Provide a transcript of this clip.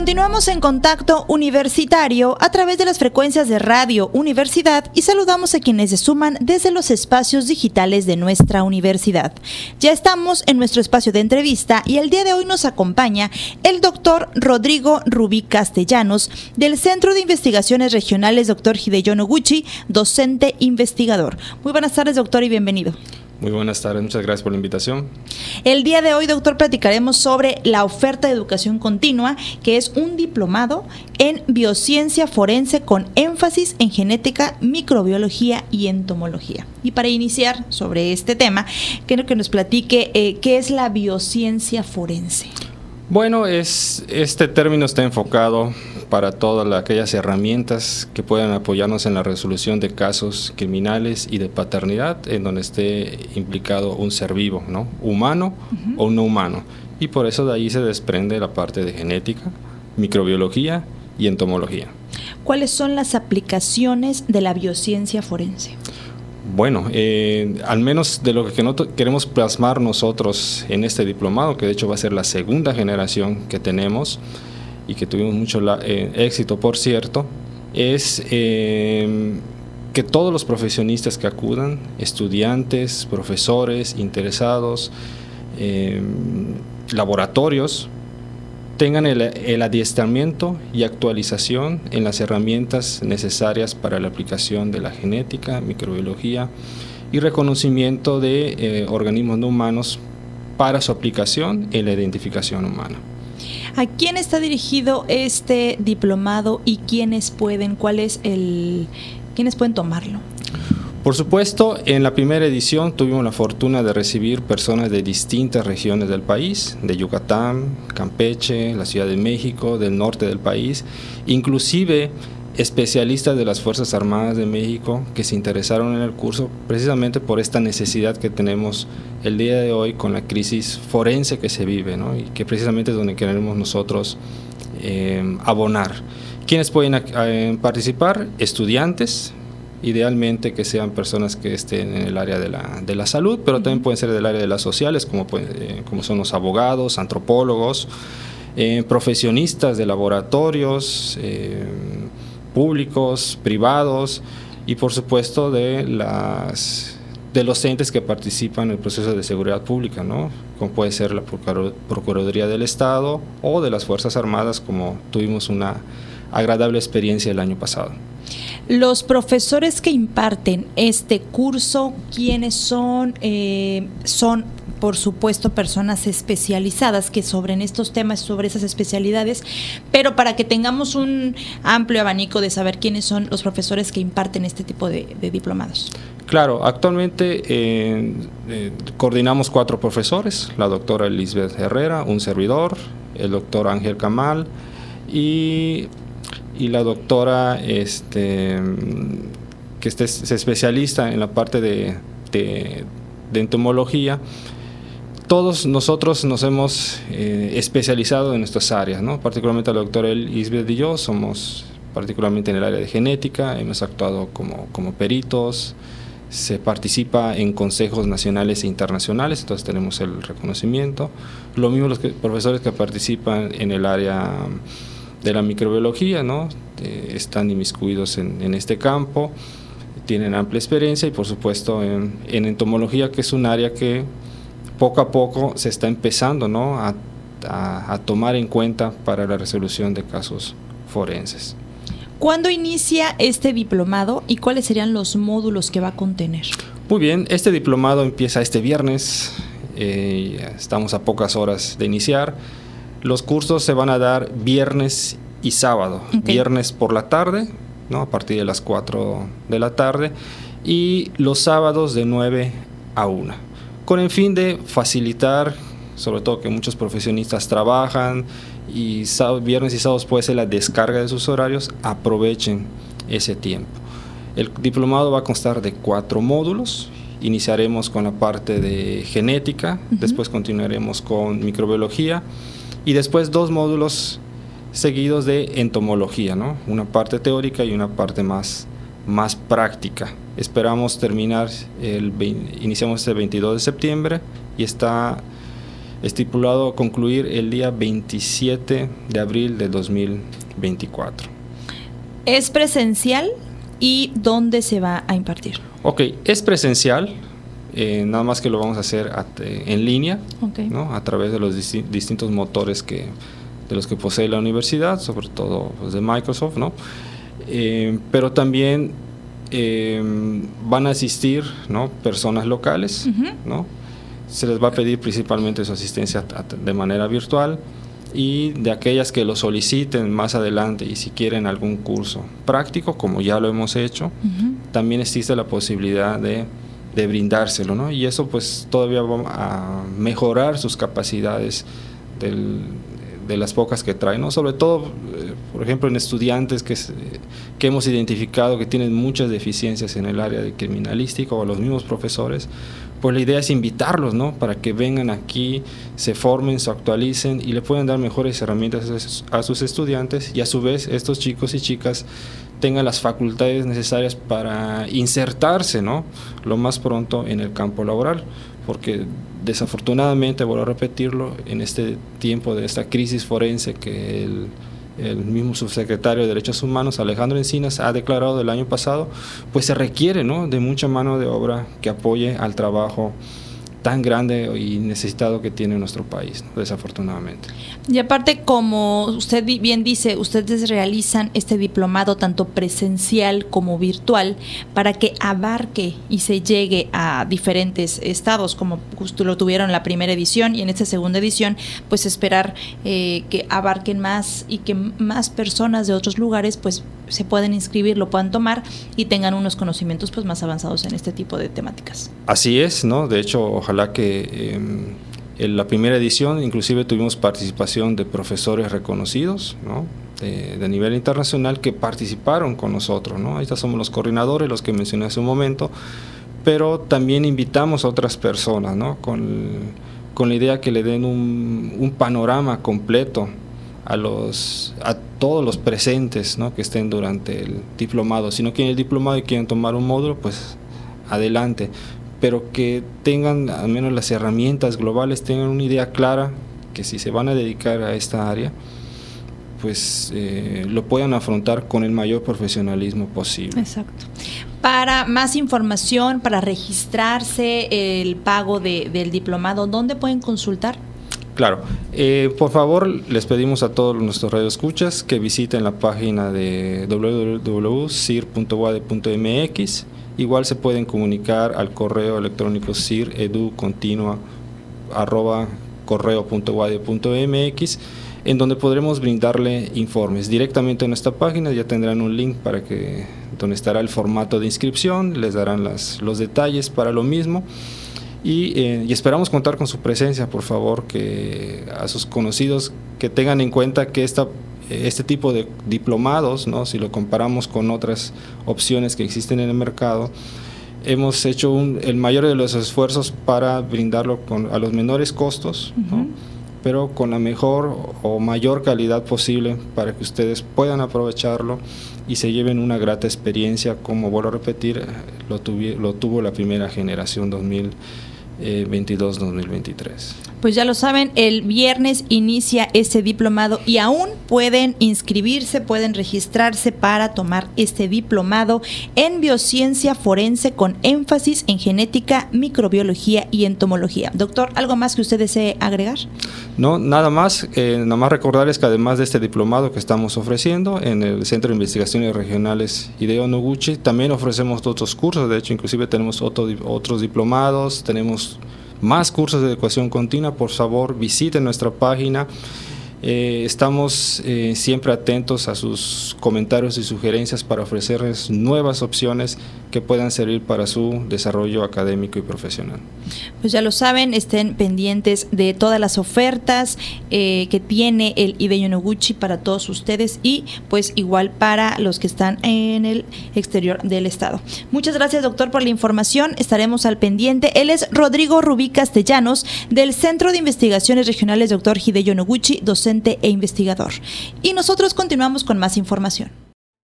Continuamos en contacto universitario a través de las frecuencias de Radio Universidad y saludamos a quienes se suman desde los espacios digitales de nuestra universidad. Ya estamos en nuestro espacio de entrevista y el día de hoy nos acompaña el doctor Rodrigo Rubí Castellanos del Centro de Investigaciones Regionales Dr. Hideyo Noguchi, docente investigador. Muy buenas tardes, doctor, y bienvenido. Muy buenas tardes, muchas gracias por la invitación. El día de hoy, doctor, platicaremos sobre la oferta de educación continua, que es un diplomado en biociencia forense con énfasis en genética, microbiología y entomología. Y para iniciar sobre este tema, quiero que nos platique eh, qué es la biociencia forense. Bueno, es, este término está enfocado para todas aquellas herramientas que puedan apoyarnos en la resolución de casos criminales y de paternidad en donde esté implicado un ser vivo, ¿no? humano o no humano. Y por eso de ahí se desprende la parte de genética, microbiología y entomología. ¿Cuáles son las aplicaciones de la biociencia forense? Bueno, eh, al menos de lo que queremos plasmar nosotros en este diplomado, que de hecho va a ser la segunda generación que tenemos y que tuvimos mucho eh, éxito, por cierto, es eh, que todos los profesionistas que acudan, estudiantes, profesores, interesados, laboratorios, tengan el, adiestramiento y actualización en las herramientas necesarias para la aplicación de la genética, microbiología y reconocimiento de eh, organismos no humanos para su aplicación en la identificación humana. ¿A quién está dirigido este diplomado y quiénes pueden, cuál es el, quiénes pueden tomarlo? Por supuesto, en la primera edición tuvimos la fortuna de recibir personas de distintas regiones del país, de Yucatán, Campeche, la Ciudad de México, del norte del país, inclusive especialistas de las Fuerzas Armadas de México que se interesaron en el curso precisamente por esta necesidad que tenemos el día de hoy con la crisis forense que se vive y que precisamente es donde queremos nosotros eh, abonar. ¿Quiénes pueden eh, participar? Estudiantes, idealmente que sean personas que estén en el área de la, de la salud, pero también pueden ser del área de las sociales, como, eh, como son los abogados, antropólogos, profesionistas de laboratorios, públicos, privados y por supuesto de las de los entes que participan en el proceso de seguridad pública, ¿no? como puede ser la Procuraduría del Estado o de las Fuerzas Armadas, como tuvimos una agradable experiencia el año pasado. Los profesores que imparten este curso, ¿quiénes son? Eh, son por supuesto, personas especializadas que sobren estos temas, sobre esas especialidades, pero para que tengamos un amplio abanico de saber quiénes son los profesores que imparten este tipo de, diplomados. Claro, actualmente eh, eh, coordinamos cuatro profesores, la doctora Elizabeth Herrera, un servidor, el doctor Ángel Camal y y la doctora este, que este, se especializa en la parte de, entomología, todos nosotros nos hemos eh, especializado en nuestras áreas, ¿no? particularmente la doctora Isbeth y yo somos particularmente en el área de genética, hemos actuado como, como peritos, se participa en consejos nacionales e internacionales, entonces tenemos el reconocimiento. Lo mismo los profesores que participan en el área de la microbiología, ¿no? Eh, están inmiscuidos en, este campo, tienen amplia experiencia y por supuesto en, entomología, que es un área que poco a poco se está empezando ¿no? a, tomar en cuenta para la resolución de casos forenses. ¿Cuándo inicia este diplomado y cuáles serían los módulos que va a contener? Muy bien, este diplomado empieza este viernes, eh, estamos a pocas horas de iniciar. Los cursos se van a dar viernes y sábado. Viernes por la tarde, ¿no? a partir de las 4 de la tarde, y los sábados de 9 a 1, con el fin de facilitar, sobre todo que muchos profesionistas trabajan y viernes y sábados puede ser la descarga de sus horarios, aprovechen ese tiempo. El diplomado va a constar de cuatro módulos. Iniciaremos con la parte de genética, después continuaremos con microbiología, y después dos módulos seguidos de entomología, ¿no? una parte teórica y una parte más, más práctica. Esperamos terminar, el, iniciamos el 22 de septiembre y está estipulado concluir el día 27 de abril de 2024. ¿Es presencial y dónde se va a impartir? Ok, es presencial, eh, nada más que lo vamos a hacer en línea, ¿no? a través de los distintos motores que, de los que posee la universidad, sobre todo pues, de Microsoft, ¿no? Eh, pero también eh, van a asistir ¿no? personas locales, ¿no? se les va a pedir principalmente su asistencia de manera virtual y de aquellas que lo soliciten más adelante y si quieren algún curso práctico, como ya lo hemos hecho, también existe la posibilidad de, de, brindárselo, ¿no? Y eso pues todavía va a mejorar sus capacidades del, de las pocas que traen, ¿no? Sobre todo, eh, por ejemplo, en estudiantes que, que hemos identificado que tienen muchas deficiencias en el área de criminalística o los mismos profesores, pues la idea es invitarlos, ¿no? Para que vengan aquí, se formen, se actualicen y le puedan dar mejores herramientas a sus estudiantes y a su vez estos chicos y chicas tengan las facultades necesarias para insertarse, ¿no? Lo más pronto en el campo laboral porque desafortunadamente, vuelvo a repetirlo, en este tiempo de esta crisis forense que el, mismo subsecretario de Derechos Humanos, Alejandro Encinas, ha declarado el año pasado, pues se requiere ¿no? de mucha mano de obra que apoye al trabajo tan grande y necesitado que tiene nuestro país, desafortunadamente. Y aparte, como usted bien dice, ustedes realizan este diplomado tanto presencial como virtual para que abarque y se llegue a diferentes estados, como justo lo tuvieron en la primera edición y en esta segunda edición, pues esperar eh, que abarquen más y que más personas de otros lugares pues se puedan inscribir, lo puedan tomar y tengan unos conocimientos pues más avanzados en este tipo de temáticas. Así es, ¿no? De hecho, ojalá que em, en la primera edición inclusive tuvimos participación de profesores reconocidos, ¿no? De, nivel internacional que participaron con nosotros, ¿no? Ahí somos los coordinadores, los que mencioné hace un momento, pero también invitamos a otras personas, ¿no? Con, con la idea que le den un panorama completo a, los, a todos los presentes ¿no? que estén durante el diplomado. Si no quieren el diplomado y quieren tomar un módulo, pues adelante. Pero que tengan al menos las herramientas globales, tengan una idea clara que si se van a dedicar a esta área, pues eh, lo puedan afrontar con el mayor profesionalismo posible. Exacto. Para más información, para registrarse el pago de, del diplomado, ¿dónde pueden consultar? Claro, eh, por favor les pedimos a todos nuestros radioescuchas que visiten la página de www.cir.wade.mx. Igual se pueden comunicar al correo electrónico cireducontinua@correo.wade.mx en donde podremos brindarle informes directamente en esta página. Ya tendrán un link para que donde estará el formato de inscripción, les darán los detalles para lo mismo eh, y, esperamos contar con su presencia, por favor, que a sus conocidos que tengan en cuenta que esta, este tipo de diplomados, ¿no? si lo comparamos con otras opciones que existen en el mercado, hemos hecho el mayor de los esfuerzos para brindarlo con, a los menores costos, pero con la mejor o mayor calidad posible para que ustedes puedan aprovecharlo y se lleven una grata experiencia, como vuelvo a repetir, lo, lo tuvo la primera generación 2000. 22-2023. Pues ya lo saben, el viernes inicia este diplomado y aún pueden inscribirse, pueden registrarse para tomar este diplomado en biociencia forense con énfasis en genética, microbiología y entomología. Doctor, ¿algo más que usted desee agregar? No, nada más. Eh, nada más recordarles que además de este diplomado que estamos ofreciendo en el Centro de Investigaciones Regionales Hideo Noguchi, también ofrecemos otros cursos. De hecho, inclusive tenemos otros diplomados, tenemos más cursos de educación continua, por favor visiten nuestra página eh, estamos eh, siempre atentos a sus comentarios y sugerencias para ofrecerles nuevas opciones que puedan servir para su desarrollo académico y profesional. Pues ya lo saben, estén pendientes de todas las ofertas eh, que tiene el Ideyo Noguchi para todos ustedes y pues igual para los que están en el exterior del estado. Muchas gracias doctor por la información, estaremos al pendiente. Él es Rodrigo Rubí Castellanos del Centro de Investigaciones Regionales Dr. Hideyo Noguchi, e investigador. Y nosotros continuamos con más información.